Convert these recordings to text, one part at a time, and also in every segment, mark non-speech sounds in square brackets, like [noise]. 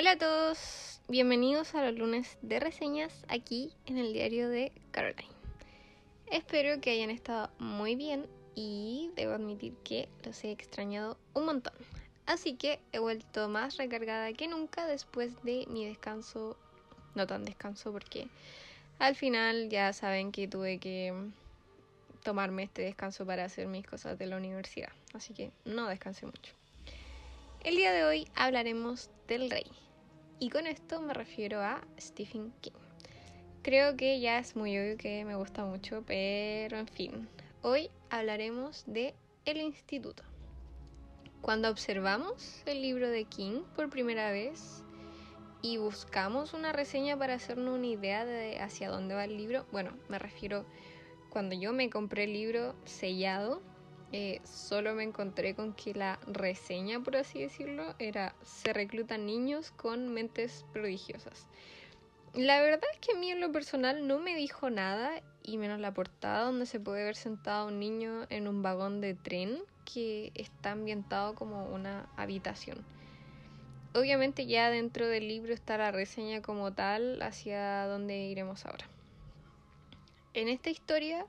Hola a todos, bienvenidos a los lunes de reseñas aquí en el diario de Caroline. Espero que hayan estado muy bien y debo admitir que los he extrañado un montón. Así que he vuelto más recargada que nunca después de mi descanso, no tan descanso porque al final ya saben que tuve que tomarme este descanso para hacer mis cosas de la universidad. Así que no descansé mucho. El día de hoy hablaremos del rey. Y con esto me refiero a Stephen King. Creo que ya es muy obvio que me gusta mucho, pero en fin. Hoy hablaremos de El Instituto. Cuando observamos el libro de King por primera vez y buscamos una reseña para hacernos una idea de hacia dónde va el libro, bueno, me refiero cuando yo me compré el libro sellado, eh, solo me encontré con que la reseña, por así decirlo, era se reclutan niños con mentes prodigiosas. La verdad es que a mí en lo personal no me dijo nada y menos la portada donde se puede ver sentado un niño en un vagón de tren que está ambientado como una habitación. Obviamente ya dentro del libro está la reseña como tal hacia donde iremos ahora. En esta historia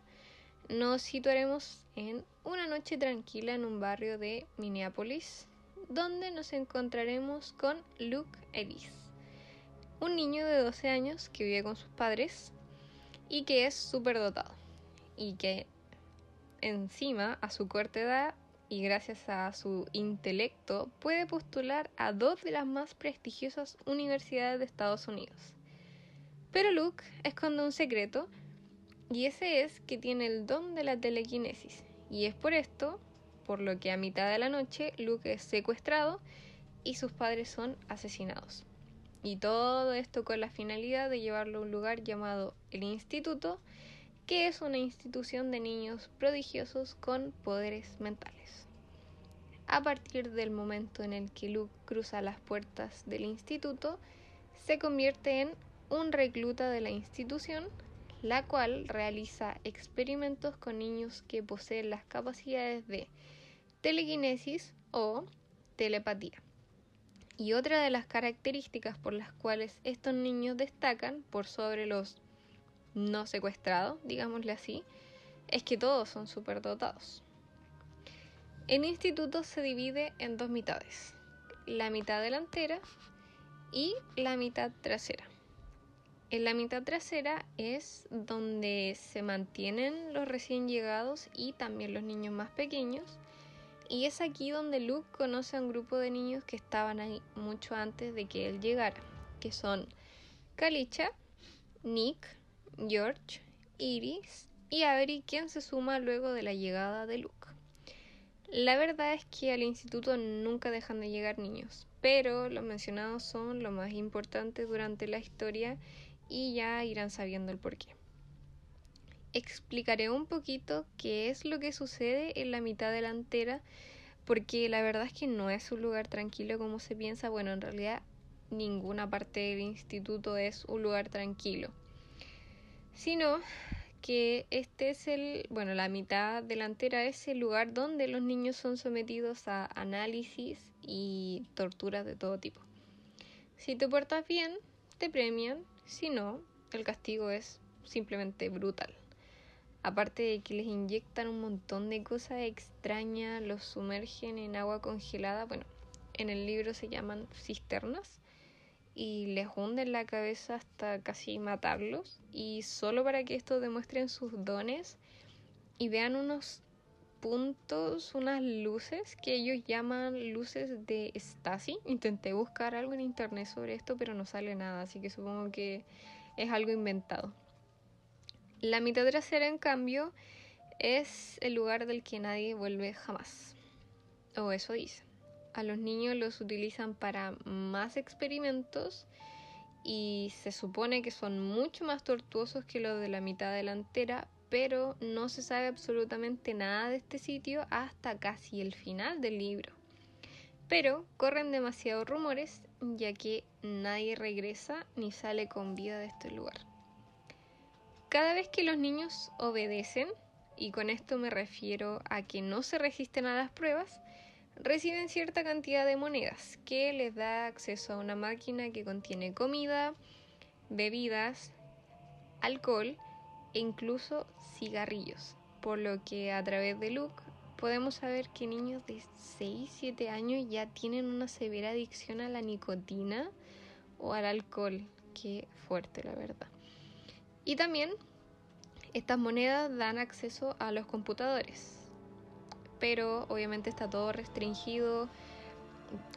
nos situaremos en una noche tranquila en un barrio de Minneapolis, donde nos encontraremos con Luke Ellis, un niño de 12 años que vive con sus padres y que es súper dotado y que encima a su corta edad y gracias a su intelecto puede postular a dos de las más prestigiosas universidades de Estados Unidos. Pero Luke esconde un secreto y ese es que tiene el don de la telequinesis. Y es por esto, por lo que a mitad de la noche Luke es secuestrado y sus padres son asesinados. Y todo esto con la finalidad de llevarlo a un lugar llamado el Instituto, que es una institución de niños prodigiosos con poderes mentales. A partir del momento en el que Luke cruza las puertas del instituto, se convierte en un recluta de la institución la cual realiza experimentos con niños que poseen las capacidades de telequinesis o telepatía. Y otra de las características por las cuales estos niños destacan por sobre los no secuestrados, digámosle así, es que todos son superdotados. El instituto se divide en dos mitades, la mitad delantera y la mitad trasera. En la mitad trasera es donde se mantienen los recién llegados y también los niños más pequeños. Y es aquí donde Luke conoce a un grupo de niños que estaban ahí mucho antes de que él llegara, que son Kalicha, Nick, George, Iris y Avery, quien se suma luego de la llegada de Luke. La verdad es que al instituto nunca dejan de llegar niños, pero los mencionados son lo más importante durante la historia y ya irán sabiendo el porqué. Explicaré un poquito qué es lo que sucede en la mitad delantera, porque la verdad es que no es un lugar tranquilo como se piensa. Bueno, en realidad ninguna parte del instituto es un lugar tranquilo, sino que este es el, bueno, la mitad delantera es el lugar donde los niños son sometidos a análisis y torturas de todo tipo. Si te portas bien, te premian si no, el castigo es simplemente brutal. Aparte de que les inyectan un montón de cosas extrañas, los sumergen en agua congelada, bueno, en el libro se llaman cisternas, y les hunden la cabeza hasta casi matarlos, y solo para que esto demuestren sus dones y vean unos puntos, unas luces que ellos llaman luces de Stasi. Intenté buscar algo en internet sobre esto, pero no sale nada, así que supongo que es algo inventado. La mitad trasera, en cambio, es el lugar del que nadie vuelve jamás. O eso dice. A los niños los utilizan para más experimentos y se supone que son mucho más tortuosos que los de la mitad delantera, pero no se sabe absolutamente nada de este sitio hasta casi el final del libro. Pero corren demasiados rumores ya que nadie regresa ni sale con vida de este lugar. Cada vez que los niños obedecen, y con esto me refiero a que no se resisten a las pruebas, reciben cierta cantidad de monedas que les da acceso a una máquina que contiene comida, bebidas, alcohol e incluso cigarrillos. Por lo que a través de Luke podemos saber que niños de 6, 7 años ya tienen una severa adicción a la nicotina o al alcohol. Qué fuerte, la verdad. Y también estas monedas dan acceso a los computadores. Pero obviamente está todo restringido.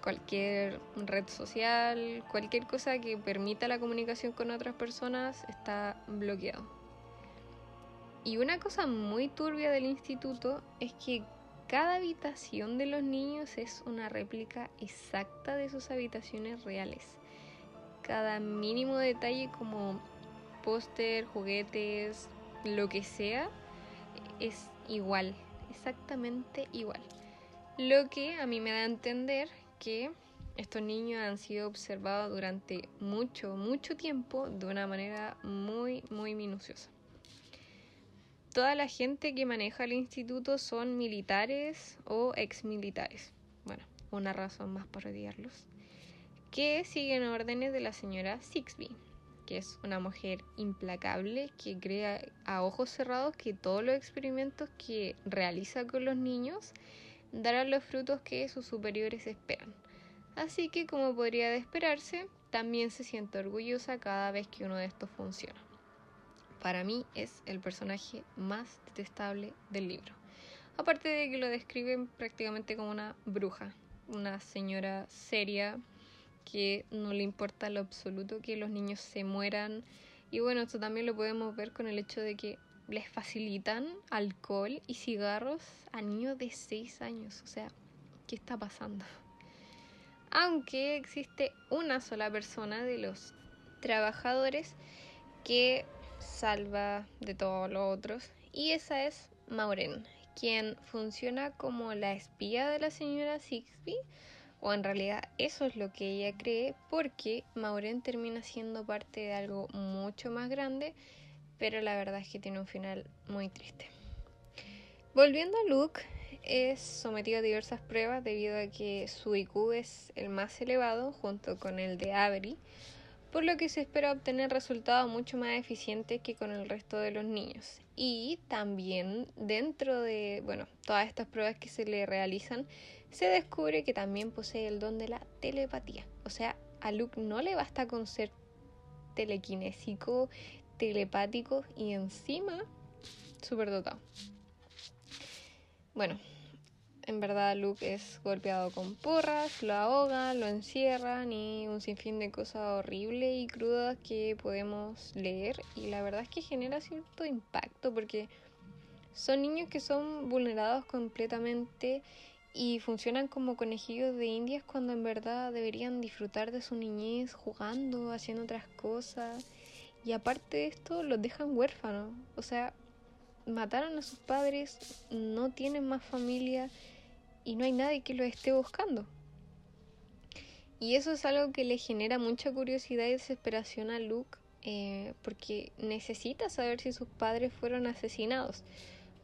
Cualquier red social, cualquier cosa que permita la comunicación con otras personas está bloqueado. Y una cosa muy turbia del instituto es que cada habitación de los niños es una réplica exacta de sus habitaciones reales. Cada mínimo detalle como póster, juguetes, lo que sea, es igual, exactamente igual. Lo que a mí me da a entender que estos niños han sido observados durante mucho, mucho tiempo de una manera muy, muy minuciosa toda la gente que maneja el instituto son militares o exmilitares. Bueno, una razón más para odiarlos. Que siguen órdenes de la señora Sixby, que es una mujer implacable que crea a ojos cerrados que todos los experimentos que realiza con los niños darán los frutos que sus superiores esperan. Así que, como podría de esperarse, también se siente orgullosa cada vez que uno de estos funciona para mí es el personaje más detestable del libro. Aparte de que lo describen prácticamente como una bruja, una señora seria que no le importa lo absoluto que los niños se mueran. Y bueno, esto también lo podemos ver con el hecho de que les facilitan alcohol y cigarros a niños de 6 años. O sea, ¿qué está pasando? Aunque existe una sola persona de los trabajadores que salva de todos los otros. Y esa es Maureen, quien funciona como la espía de la señora Sixby. O en realidad eso es lo que ella cree porque Maureen termina siendo parte de algo mucho más grande, pero la verdad es que tiene un final muy triste. Volviendo a Luke, es sometido a diversas pruebas debido a que su IQ es el más elevado junto con el de Avery, por lo que se espera obtener resultados mucho más eficientes que con el resto de los niños. Y también dentro de, bueno, todas estas pruebas que se le realizan, se descubre que también posee el don de la telepatía. O sea, a Luke no le basta con ser telequinésico, telepático y encima superdotado. Bueno, en verdad Luke es golpeado con porras, lo ahogan, lo encierran y un sinfín de cosas horribles y crudas que podemos leer. Y la verdad es que genera cierto impacto porque son niños que son vulnerados completamente y funcionan como conejillos de indias cuando en verdad deberían disfrutar de su niñez jugando, haciendo otras cosas. Y aparte de esto los dejan huérfanos, o sea, mataron a sus padres, no tienen más familia y no hay nadie que lo esté buscando. Y eso es algo que le genera mucha curiosidad y desesperación a Luke eh, porque necesita saber si sus padres fueron asesinados.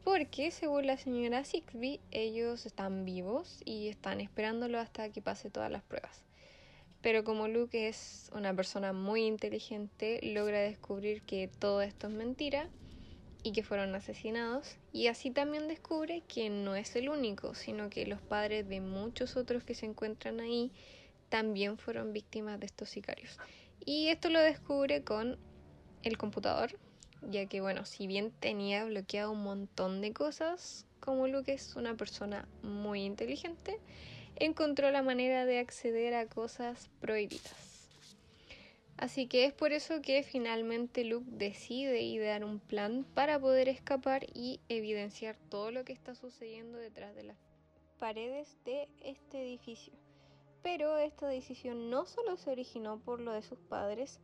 Porque según la señora Sixby, ellos están vivos y están esperándolo hasta que pase todas las pruebas. Pero como Luke es una persona muy inteligente, logra descubrir que todo esto es mentira y que fueron asesinados, y así también descubre que no es el único, sino que los padres de muchos otros que se encuentran ahí también fueron víctimas de estos sicarios. Y esto lo descubre con el computador, ya que bueno, si bien tenía bloqueado un montón de cosas, como Luke es una persona muy inteligente, encontró la manera de acceder a cosas prohibidas. Así que es por eso que finalmente Luke decide idear un plan para poder escapar y evidenciar todo lo que está sucediendo detrás de las paredes de este edificio. Pero esta decisión no solo se originó por lo de sus padres,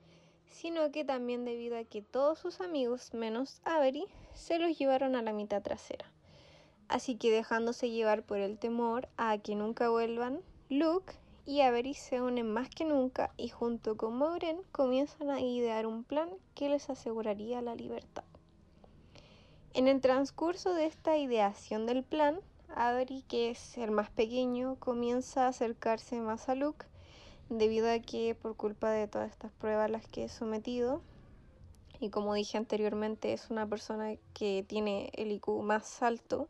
sino que también debido a que todos sus amigos, menos Avery, se los llevaron a la mitad trasera. Así que dejándose llevar por el temor a que nunca vuelvan, Luke y Avery se unen más que nunca y junto con Maureen comienzan a idear un plan que les aseguraría la libertad. En el transcurso de esta ideación del plan, Avery, que es el más pequeño, comienza a acercarse más a Luke debido a que por culpa de todas estas pruebas a las que he sometido, y como dije anteriormente es una persona que tiene el IQ más alto,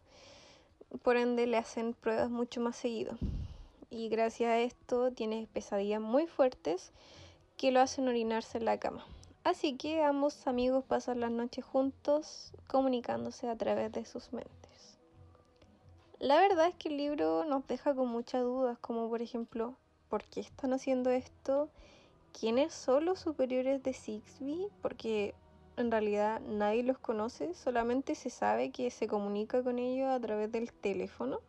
por ende le hacen pruebas mucho más seguido. Y gracias a esto tiene pesadillas muy fuertes que lo hacen orinarse en la cama. Así que ambos amigos pasan las noches juntos comunicándose a través de sus mentes. La verdad es que el libro nos deja con muchas dudas, como por ejemplo, ¿por qué están haciendo esto? ¿Quiénes son los superiores de Sixby? Porque en realidad nadie los conoce, solamente se sabe que se comunica con ellos a través del teléfono.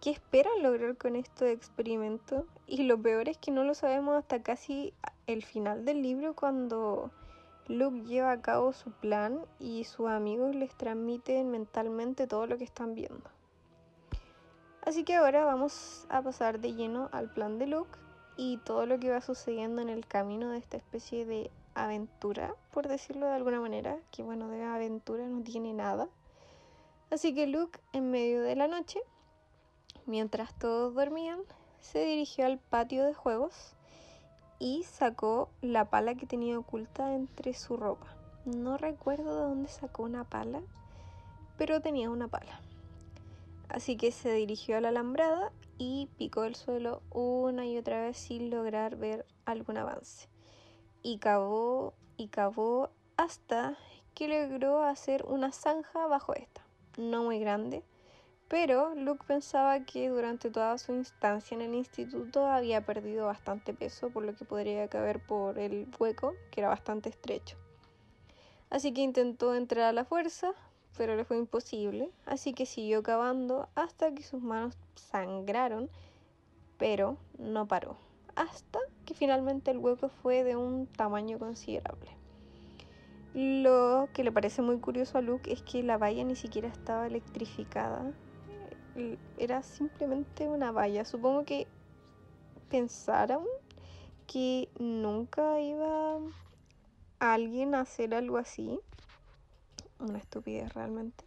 ¿Qué esperan lograr con este experimento? Y lo peor es que no lo sabemos hasta casi el final del libro cuando Luke lleva a cabo su plan y sus amigos les transmiten mentalmente todo lo que están viendo. Así que ahora vamos a pasar de lleno al plan de Luke y todo lo que va sucediendo en el camino de esta especie de aventura, por decirlo de alguna manera, que bueno, de aventura no tiene nada. Así que Luke, en medio de la noche, mientras todos dormían, se dirigió al patio de juegos y sacó la pala que tenía oculta entre su ropa. No recuerdo de dónde sacó una pala, pero tenía una pala. Así que se dirigió a la alambrada y picó el suelo una y otra vez sin lograr ver algún avance. Y cavó y cavó hasta que logró hacer una zanja bajo esta. No muy grande, pero Luke pensaba que durante toda su instancia en el instituto había perdido bastante peso, por lo que podría caber por el hueco, que era bastante estrecho. Así que intentó entrar a la fuerza, pero le fue imposible, así que siguió cavando hasta que sus manos sangraron, pero no paró, hasta que finalmente el hueco fue de un tamaño considerable. Lo que le parece muy curioso a Luke es que la valla ni siquiera estaba electrificada, era simplemente una valla. Supongo que pensaron que nunca iba alguien a hacer algo así una estupidez realmente.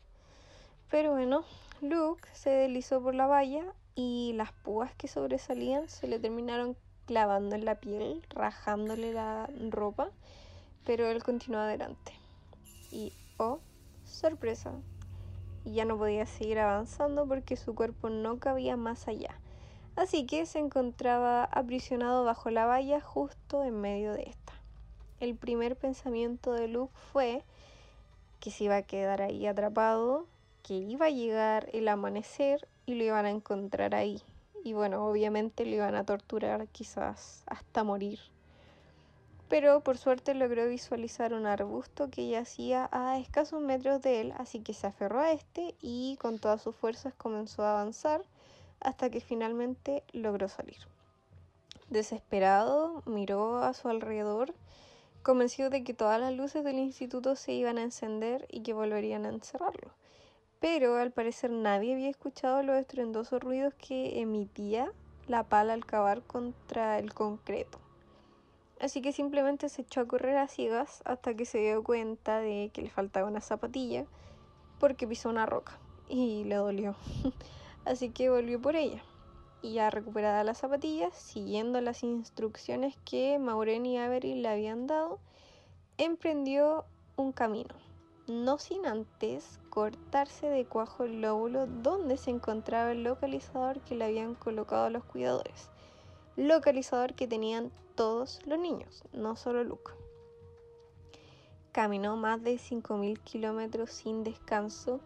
Pero bueno, Luke se deslizó por la valla y las púas que sobresalían se le terminaron clavando en la piel, rajándole la ropa, pero él continuó adelante. Y oh, sorpresa, ya no podía seguir avanzando porque su cuerpo no cabía más allá. Así que se encontraba aprisionado bajo la valla justo en medio de esta. El primer pensamiento de Luke fue que se iba a quedar ahí atrapado, que iba a llegar el amanecer y lo iban a encontrar ahí. Y bueno, obviamente lo iban a torturar quizás hasta morir. Pero por suerte logró visualizar un arbusto que yacía a escasos metros de él, así que se aferró a este y con todas sus fuerzas comenzó a avanzar hasta que finalmente logró salir. Desesperado, miró a su alrededor convencido de que todas las luces del instituto se iban a encender y que volverían a encerrarlo. Pero al parecer nadie había escuchado los estruendosos ruidos que emitía la pala al cavar contra el concreto. Así que simplemente se echó a correr a ciegas hasta que se dio cuenta de que le faltaba una zapatilla porque pisó una roca y le dolió. [laughs] Así que volvió por ella. Y ya recuperada las zapatillas, siguiendo las instrucciones que Maureen y Avery le habían dado, emprendió un camino, no sin antes cortarse de cuajo el lóbulo donde se encontraba el localizador que le habían colocado los cuidadores, localizador que tenían todos los niños, no solo Luke. Caminó más de 5.000 kilómetros sin descanso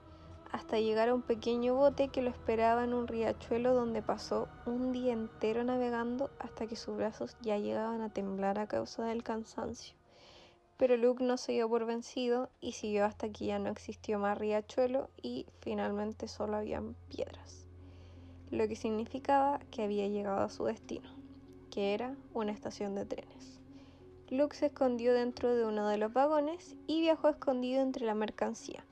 hasta llegar a un pequeño bote que lo esperaba en un riachuelo donde pasó un día entero navegando hasta que sus brazos ya llegaban a temblar a causa del cansancio. Pero Luke no se dio por vencido y siguió hasta que ya no existió más riachuelo y finalmente solo habían piedras, lo que significaba que había llegado a su destino, que era una estación de trenes. Luke se escondió dentro de uno de los vagones y viajó escondido entre la mercancía.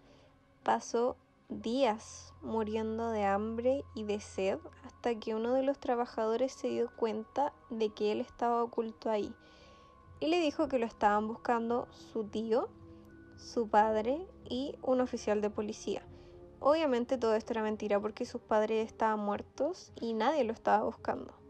Pasó días muriendo de hambre y de sed hasta que uno de los trabajadores se dio cuenta de que él estaba oculto ahí y le dijo que lo estaban buscando su tío, su padre y un oficial de policía. Obviamente todo esto era mentira porque sus padres estaban muertos y nadie lo estaba buscando.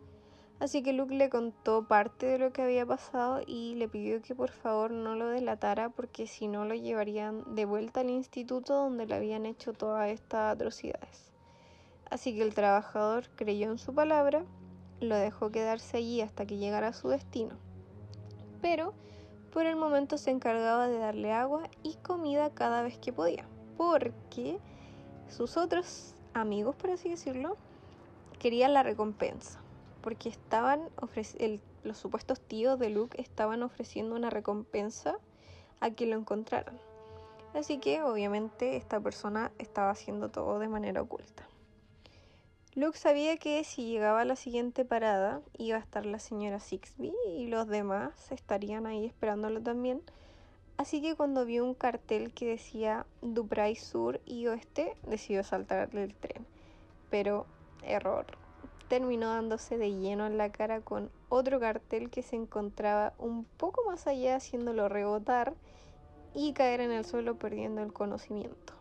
Así que Luke le contó parte de lo que había pasado y le pidió que por favor no lo delatara porque si no lo llevarían de vuelta al instituto donde le habían hecho todas estas atrocidades. Así que el trabajador creyó en su palabra, lo dejó quedarse allí hasta que llegara a su destino. Pero por el momento se encargaba de darle agua y comida cada vez que podía, porque sus otros amigos, por así decirlo, querían la recompensa, porque estaban los supuestos tíos de Luke estaban ofreciendo una recompensa a quien lo encontraran. Así que obviamente esta persona estaba haciendo todo de manera oculta. Luke sabía que si llegaba a la siguiente parada iba a estar la señora Sixby y los demás estarían ahí esperándolo también Así que cuando vio un cartel que decía Dubray Sur y Oeste, decidió saltar del tren. Pero, error, terminó dándose de lleno en la cara con otro cartel que se encontraba un poco más allá haciéndolo rebotar y caer en el suelo perdiendo el conocimiento,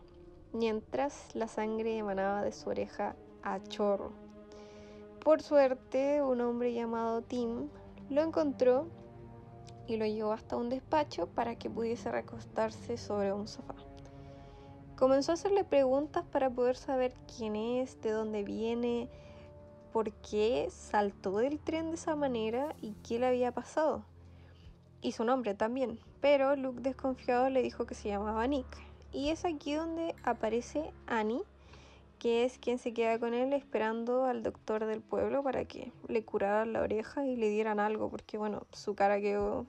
mientras la sangre emanaba de su oreja a chorro. Por suerte, un hombre llamado Tim lo encontró y lo llevó hasta un despacho para que pudiese recostarse sobre un sofá. Comenzó a hacerle preguntas para poder saber quién es, de dónde viene, por qué saltó del tren de esa manera y qué le había pasado. Y su nombre también, pero Luke desconfiado le dijo que se llamaba Nick. Y es aquí donde aparece Annie, que es quien se queda con él esperando al doctor del pueblo para que le curaran la oreja y le dieran algo, porque bueno, su cara quedó...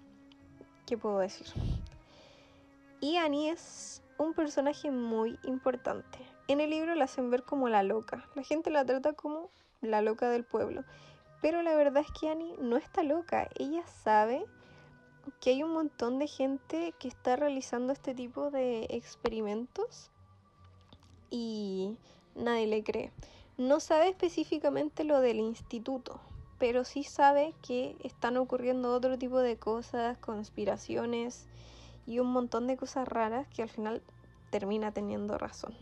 ¿Qué puedo decir? Y Annie es un personaje muy importante. En el libro la hacen ver como la loca. La gente la trata como la loca del pueblo. Pero la verdad es que Annie no está loca. Ella sabe que hay un montón de gente que está realizando este tipo de experimentos y nadie le cree. No sabe específicamente lo del instituto, pero sí sabe que están ocurriendo otro tipo de cosas, conspiraciones y un montón de cosas raras que al final termina teniendo razón.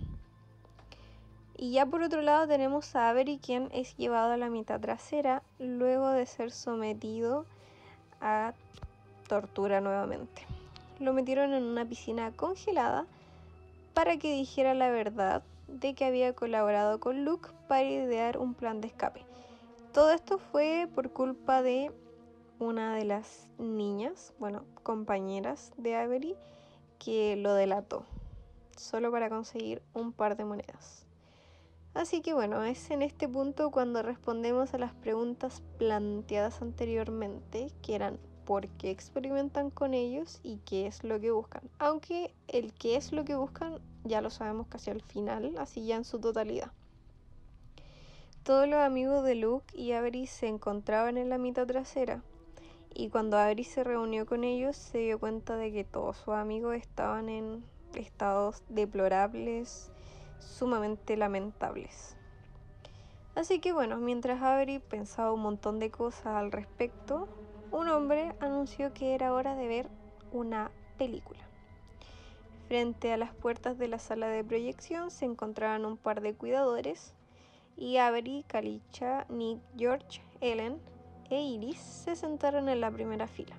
Y ya por otro lado tenemos a Avery quien es llevado a la mitad trasera luego de ser sometido a tortura nuevamente. Lo metieron en una piscina congelada para que dijera la verdad de que había colaborado con Luke para idear un plan de escape. Todo esto fue por culpa de una de las niñas, bueno, compañeras de Avery, que lo delató, solo para conseguir un par de monedas. Así que bueno, es en este punto cuando respondemos a las preguntas planteadas anteriormente, que eran por qué experimentan con ellos y qué es lo que buscan. Aunque el qué es lo que buscan ya lo sabemos casi al final, así ya en su totalidad. Todos los amigos de Luke y Avery se encontraban en la mitad trasera y cuando Avery se reunió con ellos se dio cuenta de que todos sus amigos estaban en estados deplorables, sumamente lamentables. Así que bueno, mientras Avery pensaba un montón de cosas al respecto, un hombre anunció que era hora de ver una película. Frente a las puertas de la sala de proyección se encontraban un par de cuidadores y Avery, Kalicha, Nick, George, Ellen e Iris se sentaron en la primera fila.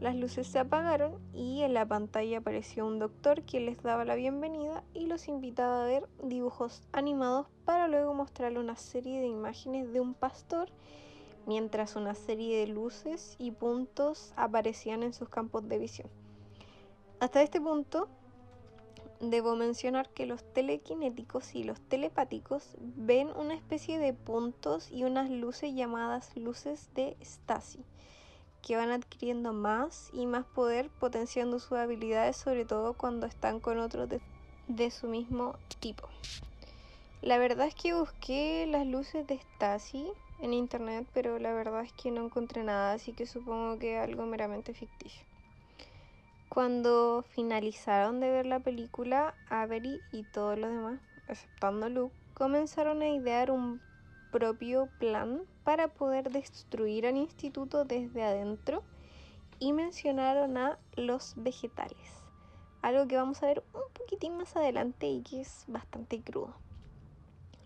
Las luces se apagaron y en la pantalla apareció un doctor que les daba la bienvenida y los invitaba a ver dibujos animados para luego mostrarle una serie de imágenes de un pastor mientras una serie de luces y puntos aparecían en sus campos de visión. Hasta este punto, debo mencionar que los telequinéticos y los telepáticos ven una especie de puntos y unas luces llamadas luces de Stasi, que van adquiriendo más y más poder, potenciando sus habilidades, sobre todo cuando están con otros de, de su mismo tipo. La verdad es que busqué las luces de Stasi en internet, pero la verdad es que no encontré nada, así que supongo que algo meramente ficticio. Cuando finalizaron de ver la película, Avery y todos los demás, exceptando Luke, comenzaron a idear un propio plan para poder destruir al instituto desde adentro y mencionaron a los vegetales. algo que vamos a ver un poquitín más adelante y que es bastante crudo.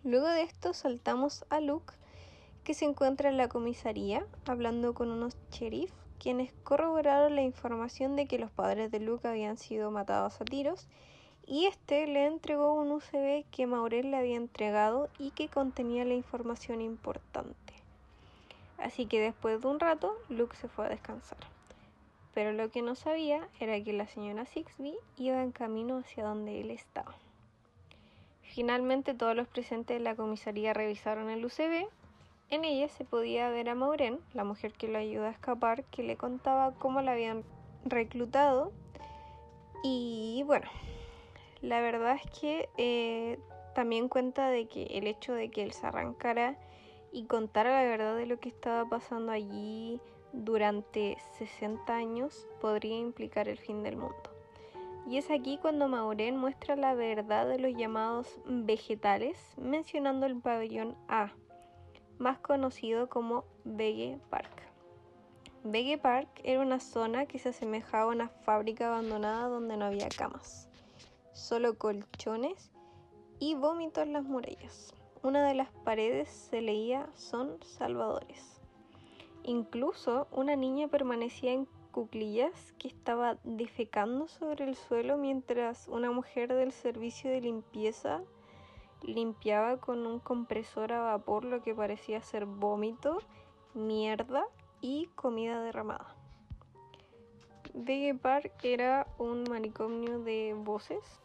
Luego de esto saltamos a Luke, que se encuentra en la comisaría hablando con unos sheriff, quienes corroboraron la información de que los padres de Luke habían sido matados a tiros y este le entregó un USB que Maurel le había entregado y que contenía la información importante. Así que después de un rato, Luke se fue a descansar. Pero lo que no sabía era que la señora Sixby iba en camino hacia donde él estaba. Finalmente todos los presentes de la comisaría revisaron el UCB. En ella se podía ver a Maureen, la mujer que lo ayudó a escapar, que le contaba cómo la habían reclutado. Y bueno, la verdad es que eh, también cuenta de que el hecho de que él se arrancara y contara la verdad de lo que estaba pasando allí durante 60 años podría implicar el fin del mundo. Y es aquí cuando Maureen muestra la verdad de los llamados vegetales, mencionando el pabellón A, más conocido como Vege Park. Vege Park era una zona que se asemejaba a una fábrica abandonada donde no había camas solo colchones y vómito en las murallas. Una de las paredes se leía son salvadores. Incluso una niña permanecía en cuclillas que estaba defecando sobre el suelo mientras una mujer del servicio de limpieza limpiaba con un compresor a vapor lo que parecía ser vómito, mierda y comida derramada. Park era un manicomio de voces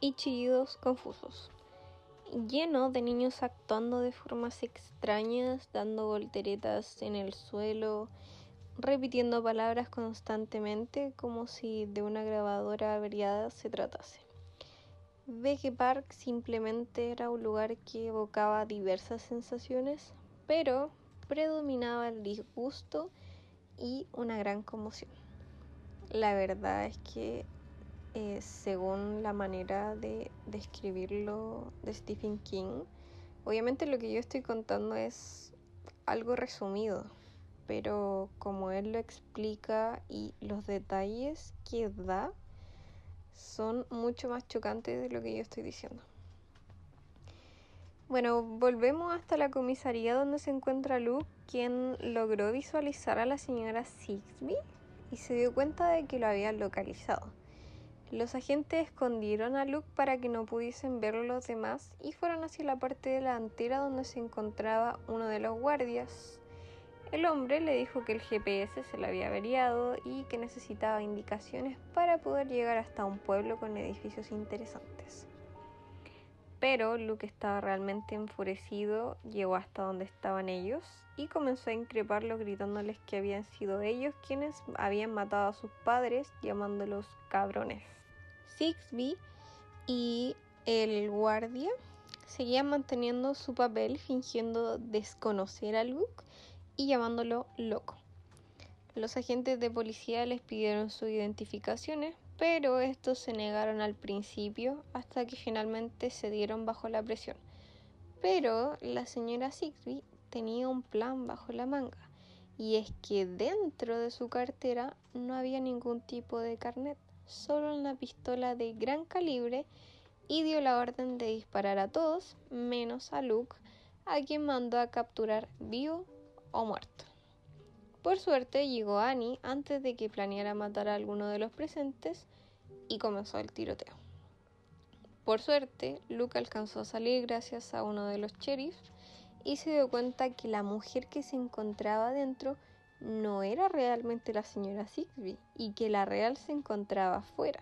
y chillidos confusos, lleno de niños actuando de formas extrañas, dando volteretas en el suelo, repitiendo palabras constantemente como si de una grabadora averiada se tratase. Vege Park simplemente era un lugar que evocaba diversas sensaciones, pero predominaba el disgusto y una gran conmoción. La verdad es que según la manera de describirlo de Stephen King. Obviamente lo que yo estoy contando es algo resumido, pero como él lo explica y los detalles que da son mucho más chocantes de lo que yo estoy diciendo. Bueno, volvemos hasta la comisaría donde se encuentra Luke, quien logró visualizar a la señora Sixby y se dio cuenta de que lo habían localizado. Los agentes escondieron a Luke para que no pudiesen verlo los demás y fueron hacia la parte delantera donde se encontraba uno de los guardias. El hombre le dijo que el GPS se le había averiado y que necesitaba indicaciones para poder llegar hasta un pueblo con edificios interesantes. Pero Luke estaba realmente enfurecido, llegó hasta donde estaban ellos y comenzó a increparlos gritándoles que habían sido ellos quienes habían matado a sus padres llamándolos cabrones. Sixby y el guardia seguían manteniendo su papel fingiendo desconocer a Luke y llamándolo loco. Los agentes de policía les pidieron sus identificaciones, pero estos se negaron al principio hasta que finalmente se dieron bajo la presión. Pero la señora Sixby tenía un plan bajo la manga, y es que dentro de su cartera no había ningún tipo de carnet solo una pistola de gran calibre y dio la orden de disparar a todos, menos a Luke, a quien mandó a capturar vivo o muerto. Por suerte llegó Annie antes de que planeara matar a alguno de los presentes y comenzó el tiroteo. Por suerte, Luke alcanzó a salir gracias a uno de los sheriffs y se dio cuenta que la mujer que se encontraba dentro no era realmente la señora Sixby y que la real se encontraba afuera.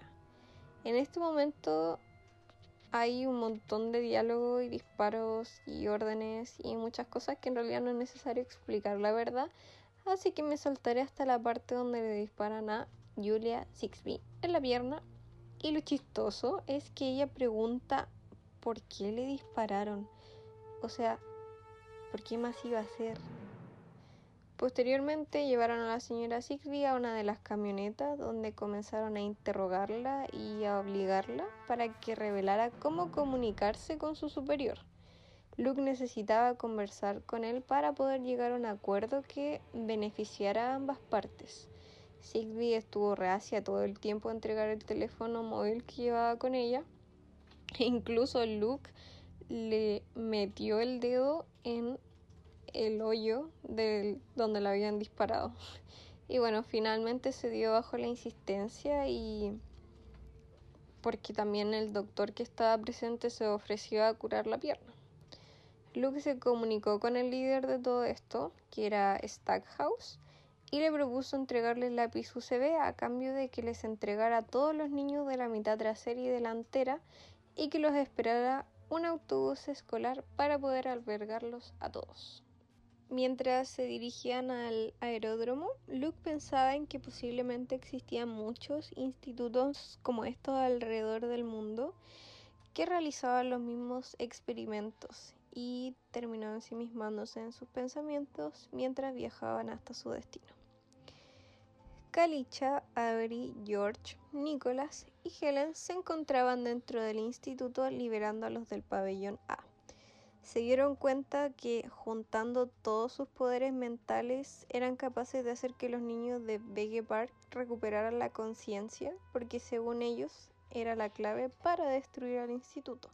En este momento hay un montón de diálogo y disparos y órdenes y muchas cosas que en realidad no es necesario explicar la verdad, así que me saltaré hasta la parte donde le disparan a Julia Sixby en la pierna y lo chistoso es que ella pregunta por qué le dispararon. O sea, ¿por qué más iba a ser? Posteriormente llevaron a la señora Sixby a una de las camionetas donde comenzaron a interrogarla y a obligarla para que revelara cómo comunicarse con su superior. Luke necesitaba conversar con él para poder llegar a un acuerdo que beneficiara a ambas partes. Zigbee estuvo reacia todo el tiempo a entregar el teléfono móvil que llevaba con ella. E incluso Luke le metió el dedo en el hoyo del, donde la habían disparado. Y bueno, finalmente se dio bajo la insistencia y porque también el doctor que estaba presente se ofreció a curar la pierna. Luke se comunicó con el líder de todo esto, que era Stackhouse, y le propuso entregarle el lápiz UCB a cambio de que les entregara a todos los niños de la mitad trasera y delantera y que los esperara un autobús escolar para poder albergarlos a todos. Mientras se dirigían al aeródromo, Luke pensaba en que posiblemente existían muchos institutos como estos alrededor del mundo que realizaban los mismos experimentos y terminó ensimismándose en sus pensamientos mientras viajaban hasta su destino. Kalicha, Avery, George, Nicholas y Helen se encontraban dentro del instituto liberando a los del pabellón A se dieron cuenta que juntando todos sus poderes mentales eran capaces de hacer que los niños de Vege Park recuperaran la conciencia, porque según ellos era la clave para destruir al instituto.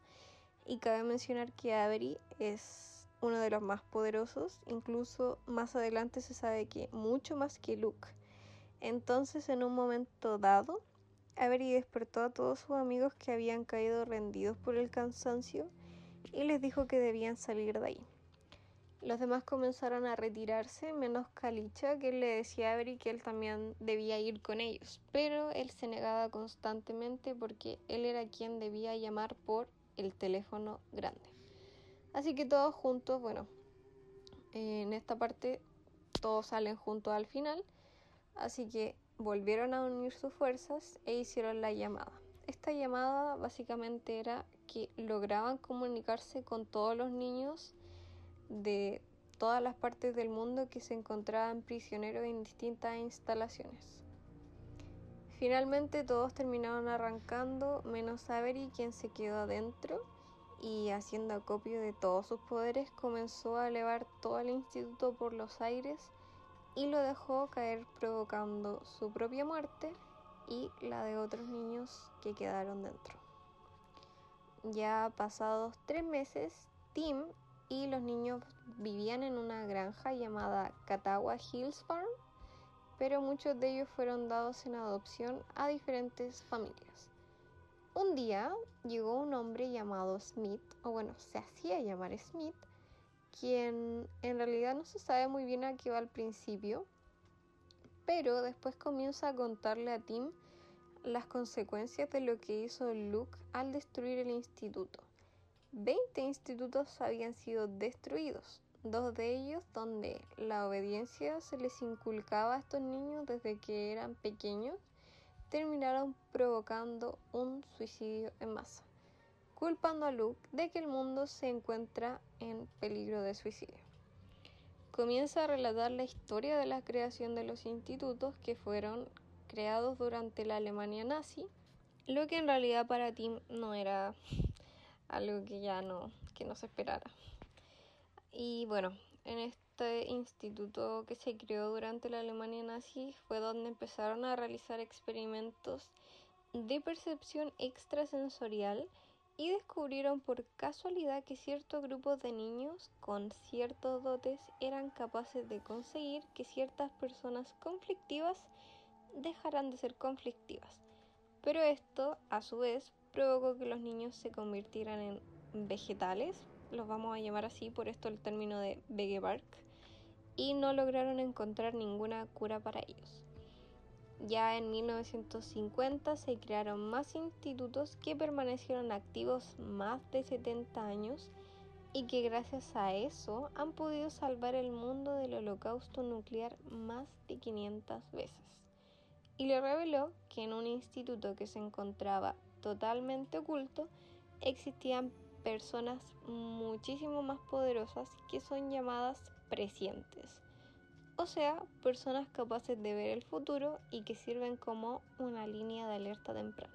Y cabe mencionar que Avery es uno de los más poderosos, incluso más adelante se sabe que mucho más que Luke. Entonces, en un momento dado, Avery despertó a todos sus amigos que habían caído rendidos por el cansancio y les dijo que debían salir de ahí. Los demás comenzaron a retirarse, menos Kalicha, que le decía a Avery que él también debía ir con ellos, pero él se negaba constantemente porque él era quien debía llamar por el teléfono grande. Así que todos juntos, bueno, en esta parte todos salen juntos al final, así que volvieron a unir sus fuerzas e hicieron la llamada. Esta llamada básicamente era que lograban comunicarse con todos los niños de todas las partes del mundo que se encontraban prisioneros en distintas instalaciones. Finalmente todos terminaron arrancando, menos Avery, quien se quedó adentro y haciendo acopio de todos sus poderes comenzó a elevar todo el instituto por los aires y lo dejó caer provocando su propia muerte y la de otros niños que quedaron dentro. Ya pasados tres meses, Tim y los niños vivían en una granja llamada Catawba Hills Farm, pero muchos de ellos fueron dados en adopción a diferentes familias. Un día llegó un hombre llamado Smith, o bueno, se hacía llamar Smith, quien en realidad no se sabe muy bien a qué va al principio, pero después comienza a contarle a Tim las consecuencias de lo que hizo Luke al destruir el instituto. Veinte institutos habían sido destruidos, dos de ellos donde la obediencia se les inculcaba a estos niños desde que eran pequeños, terminaron provocando un suicidio en masa, culpando a Luke de que el mundo se encuentra en peligro de suicidio. Comienza a relatar la historia de la creación de los institutos que fueron creados durante la Alemania nazi, lo que en realidad para Tim no era algo que ya no, que no se esperara. Y bueno, en este instituto que se creó durante la Alemania nazi fue donde empezaron a realizar experimentos de percepción extrasensorial y descubrieron por casualidad que ciertos grupos de niños con ciertos dotes eran capaces de conseguir que ciertas personas conflictivas dejarán de ser conflictivas. Pero esto, a su vez, provocó que los niños se convirtieran en vegetales, los vamos a llamar así, por esto el término de vegebark, y no lograron encontrar ninguna cura para ellos. Ya en 1950 se crearon más institutos que permanecieron activos más de 70 años y que gracias a eso han podido salvar el mundo del holocausto nuclear más de 500 veces y le reveló que en un instituto que se encontraba totalmente oculto existían personas muchísimo más poderosas que son llamadas prescientes, o sea, personas capaces de ver el futuro y que sirven como una línea de alerta temprana.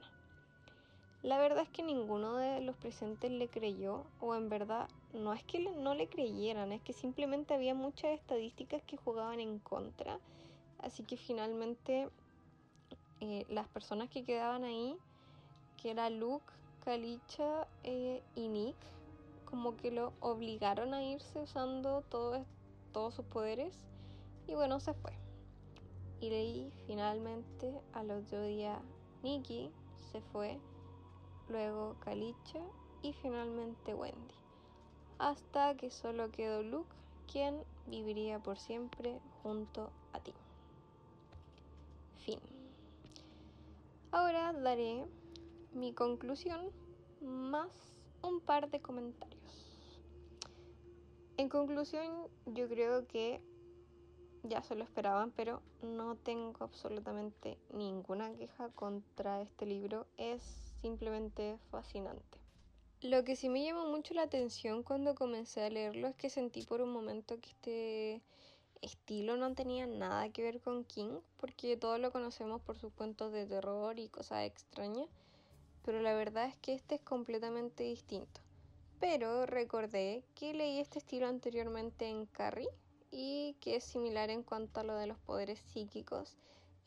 La verdad es que ninguno de los presentes le creyó, o en verdad no es que no le creyeran, es que simplemente había muchas estadísticas que jugaban en contra Así que finalmente eh, las personas que quedaban ahí, que era Luke, Kalicha eh, y Nick, como que lo obligaron a irse usando todos sus poderes. Y bueno, se fue. Y leí finalmente al otro día Nikki se fue, luego Kalicha y finalmente Wendy. Hasta que solo quedó Luke, quien viviría por siempre junto a ti. Fin. Ahora daré mi conclusión más un par de comentarios. En conclusión, yo creo que ya se lo esperaban, pero no tengo absolutamente ninguna queja contra este libro. Es simplemente fascinante. Lo que sí me llamó mucho la atención cuando comencé a leerlo es que sentí por un momento que este estilo no tenía nada que ver con King, porque todos lo conocemos por sus cuentos de terror y cosas extrañas, pero la verdad es que este es completamente distinto. Pero recordé que leí este estilo anteriormente en Carrie y que es similar en cuanto a lo de los poderes psíquicos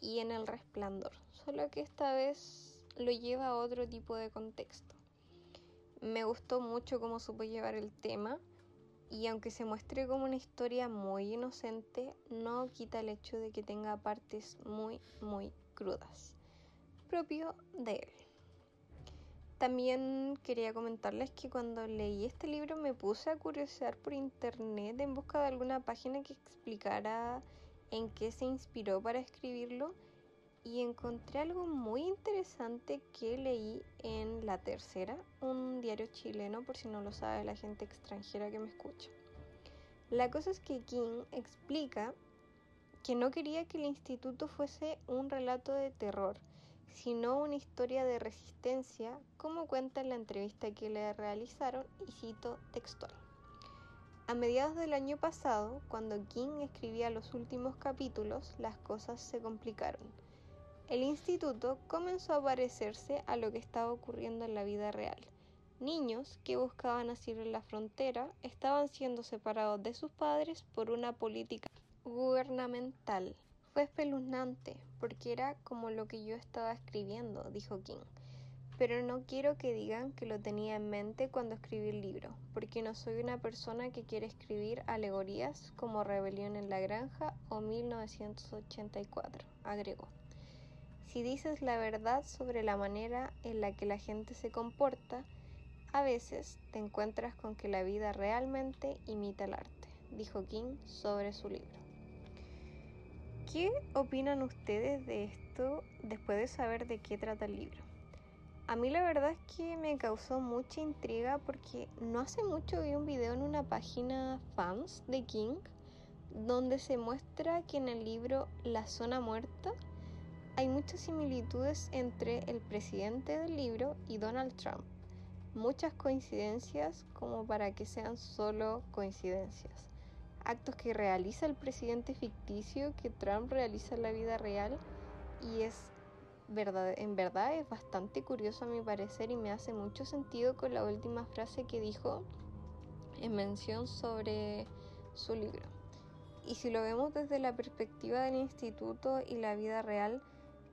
y en el resplandor, solo que esta vez lo lleva a otro tipo de contexto. Me gustó mucho cómo supo llevar el tema y aunque se muestre como una historia muy inocente, no quita el hecho de que tenga partes muy, muy crudas, propio de él. También quería comentarles que cuando leí este libro me puse a curiosear por internet en busca de alguna página que explicara en qué se inspiró para escribirlo y encontré algo muy interesante que leí en La Tercera, un diario chileno, por si no lo sabe la gente extranjera que me escucha. La cosa es que King explica que no quería que el instituto fuese un relato de terror, sino una historia de resistencia, como cuenta en la entrevista que le realizaron, y cito textual. A mediados del año pasado, cuando King escribía los últimos capítulos, las cosas se complicaron el instituto comenzó a parecerse a lo que estaba ocurriendo en la vida real. Niños que buscaban asilo en la frontera estaban siendo separados de sus padres por una política gubernamental. Fue espeluznante, porque era como lo que yo estaba escribiendo, dijo King. Pero no quiero que digan que lo tenía en mente cuando escribí el libro, porque no soy una persona que quiere escribir alegorías como Rebelión en la Granja o 1984, agregó. Si dices la verdad sobre la manera en la que la gente se comporta, a veces te encuentras con que la vida realmente imita el arte, dijo King sobre su libro. ¿Qué opinan ustedes de esto después de saber de qué trata el libro? A mí la verdad es que me causó mucha intriga porque no hace mucho vi un video en una página fans de King donde se muestra que en el libro La Zona Muerta hay muchas similitudes entre el presidente del libro y Donald Trump. Muchas coincidencias como para que sean solo coincidencias. Actos que realiza el presidente ficticio que Trump realiza en la vida real y es verdad, en verdad es bastante curioso a mi parecer y me hace mucho sentido con la última frase que dijo en mención sobre su libro. Y si lo vemos desde la perspectiva del instituto y la vida real,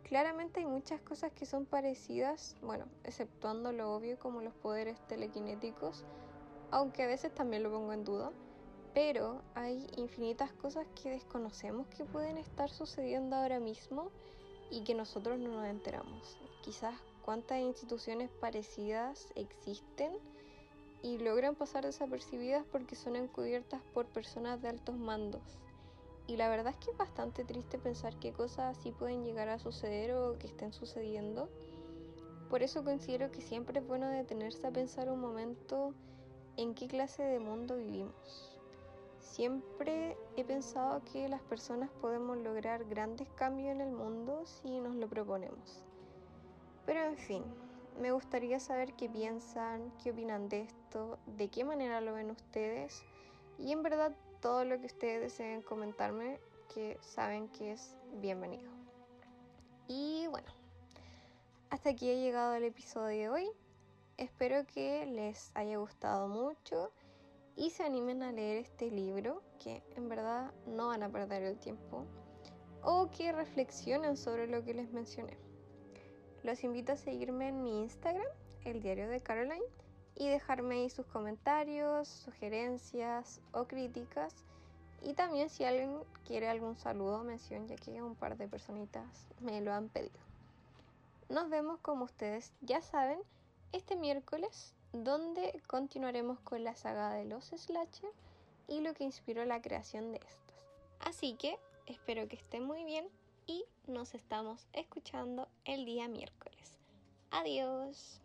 Claramente hay muchas cosas que son parecidas, bueno, exceptuando lo obvio como los poderes telequinéticos, aunque a veces también lo pongo en duda, pero hay infinitas cosas que desconocemos que pueden estar sucediendo ahora mismo y que nosotros no nos enteramos. Quizás cuántas instituciones parecidas existen y logran pasar desapercibidas porque son encubiertas por personas de altos mandos. Y la verdad es que es bastante triste pensar que cosas así pueden llegar a suceder o que estén sucediendo. Por eso considero que siempre es bueno detenerse a pensar un momento en qué clase de mundo vivimos. Siempre he pensado que las personas podemos lograr grandes cambios en el mundo si nos lo proponemos. Pero en fin, me gustaría saber qué piensan, qué opinan de esto, de qué manera lo ven ustedes y en verdad todo lo que ustedes deseen comentarme, que saben que es bienvenido. Y bueno, hasta aquí ha llegado el episodio de hoy. Espero que les haya gustado mucho y se animen a leer este libro, que en verdad no van a perder el tiempo. o que reflexionen sobre lo que les mencioné. Los invito a seguirme en mi Instagram, el diario de Caroline, y dejarme ahí sus comentarios, sugerencias o críticas. Y también si alguien quiere algún saludo o mención, ya que un par de personitas me lo han pedido. Nos vemos como ustedes ya saben este miércoles, donde continuaremos con la saga de los slasher y lo que inspiró la creación de estos. Así que espero que estén muy bien y nos estamos escuchando el día miércoles. Adiós.